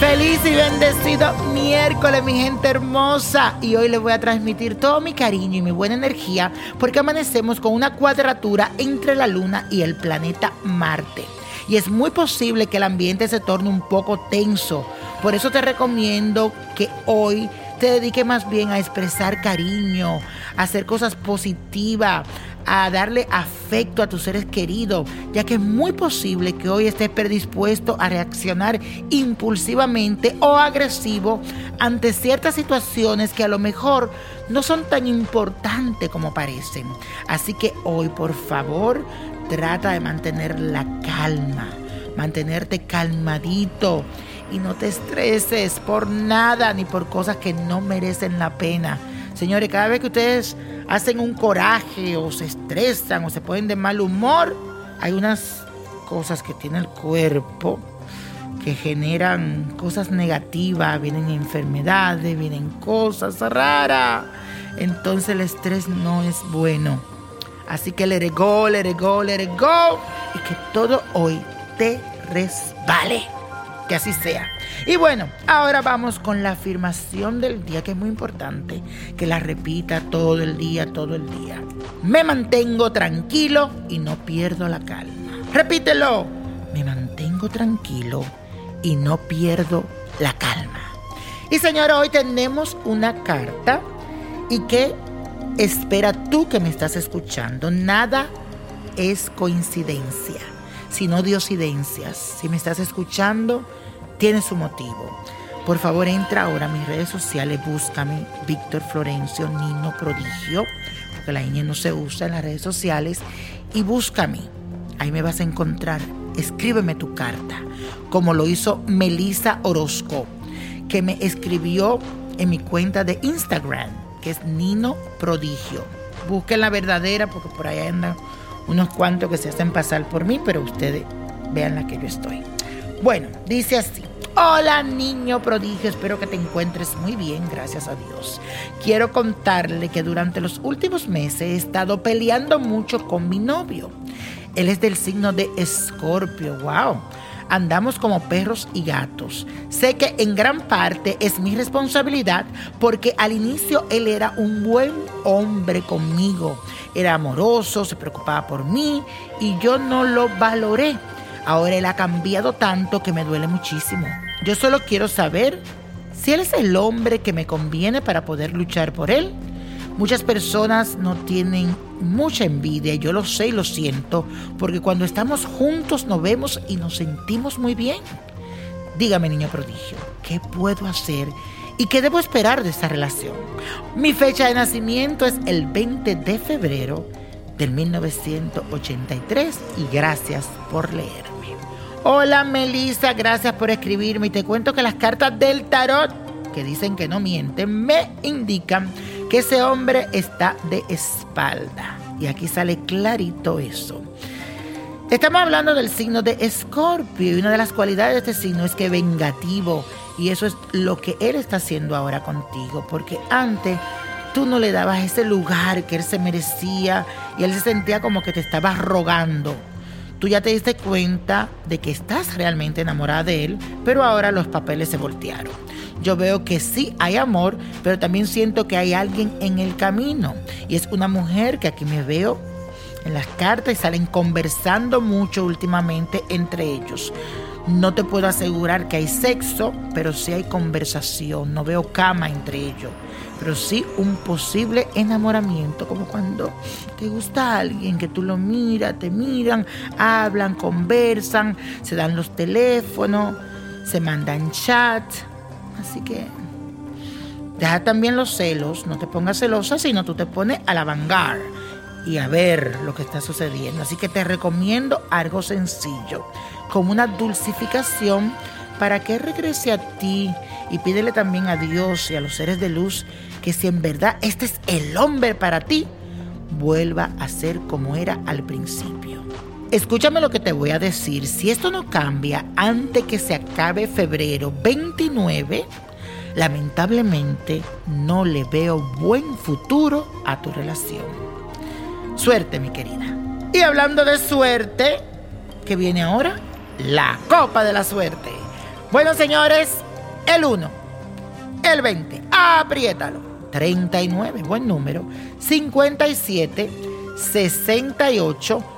Feliz y bendecido miércoles, mi gente hermosa. Y hoy les voy a transmitir todo mi cariño y mi buena energía porque amanecemos con una cuadratura entre la luna y el planeta Marte. Y es muy posible que el ambiente se torne un poco tenso. Por eso te recomiendo que hoy te dediques más bien a expresar cariño, a hacer cosas positivas, a darle afecto a tus seres queridos, ya que es muy posible que hoy estés predispuesto a reaccionar impulsivamente o agresivo ante ciertas situaciones que a lo mejor no son tan importantes como parecen. Así que hoy, por favor, trata de mantener la calma, mantenerte calmadito y no te estreses por nada ni por cosas que no merecen la pena. Señores, cada vez que ustedes hacen un coraje o se estresan o se ponen de mal humor, hay unas cosas que tiene el cuerpo que generan cosas negativas, vienen enfermedades, vienen cosas raras. Entonces el estrés no es bueno. Así que let it go, let it go, go. Y que todo hoy te resbale. Que así sea. Y bueno, ahora vamos con la afirmación del día, que es muy importante, que la repita todo el día, todo el día. Me mantengo tranquilo y no pierdo la calma. Repítelo. Me mantengo tranquilo y no pierdo la calma. Y señora, hoy tenemos una carta y que espera tú que me estás escuchando. Nada es coincidencia, sino diosidencias. Si me estás escuchando, tiene su motivo. Por favor, entra ahora a mis redes sociales, búscame Víctor Florencio Nino Prodigio, porque la ñ no se usa en las redes sociales, y búscame. Ahí me vas a encontrar. Escríbeme tu carta, como lo hizo Melissa Orozco, que me escribió en mi cuenta de Instagram, que es Nino Prodigio. Busquen la verdadera, porque por ahí andan unos cuantos que se hacen pasar por mí, pero ustedes vean la que yo estoy. Bueno, dice así. Hola niño prodigio, espero que te encuentres muy bien, gracias a Dios. Quiero contarle que durante los últimos meses he estado peleando mucho con mi novio. Él es del signo de Escorpio, wow. Andamos como perros y gatos. Sé que en gran parte es mi responsabilidad porque al inicio él era un buen hombre conmigo. Era amoroso, se preocupaba por mí y yo no lo valoré. Ahora él ha cambiado tanto que me duele muchísimo. Yo solo quiero saber si él es el hombre que me conviene para poder luchar por él. Muchas personas no tienen mucha envidia, yo lo sé y lo siento, porque cuando estamos juntos nos vemos y nos sentimos muy bien. Dígame, niño prodigio, ¿qué puedo hacer y qué debo esperar de esta relación? Mi fecha de nacimiento es el 20 de febrero del 1983 y gracias por leerme. Hola Melissa, gracias por escribirme y te cuento que las cartas del tarot, que dicen que no mienten, me indican que ese hombre está de espalda. Y aquí sale clarito eso. Estamos hablando del signo de Escorpio y una de las cualidades de este signo es que vengativo y eso es lo que él está haciendo ahora contigo, porque antes tú no le dabas ese lugar que él se merecía y él se sentía como que te estabas rogando. Tú ya te diste cuenta de que estás realmente enamorada de él, pero ahora los papeles se voltearon. Yo veo que sí hay amor, pero también siento que hay alguien en el camino. Y es una mujer que aquí me veo en las cartas y salen conversando mucho últimamente entre ellos. No te puedo asegurar que hay sexo, pero sí hay conversación. No veo cama entre ellos pero sí un posible enamoramiento, como cuando te gusta alguien que tú lo miras, te miran, hablan, conversan, se dan los teléfonos, se mandan chat. Así que deja también los celos, no te pongas celosa, sino tú te pones a la vanguard y a ver lo que está sucediendo. Así que te recomiendo algo sencillo, como una dulcificación para que regrese a ti y pídele también a Dios y a los seres de luz que si en verdad este es el hombre para ti, vuelva a ser como era al principio. Escúchame lo que te voy a decir. Si esto no cambia antes que se acabe febrero 29, lamentablemente no le veo buen futuro a tu relación. Suerte, mi querida. Y hablando de suerte, ¿qué viene ahora? La copa de la suerte. Bueno, señores, el 1, el 20, apriétalo. 39, buen número, 57, 68,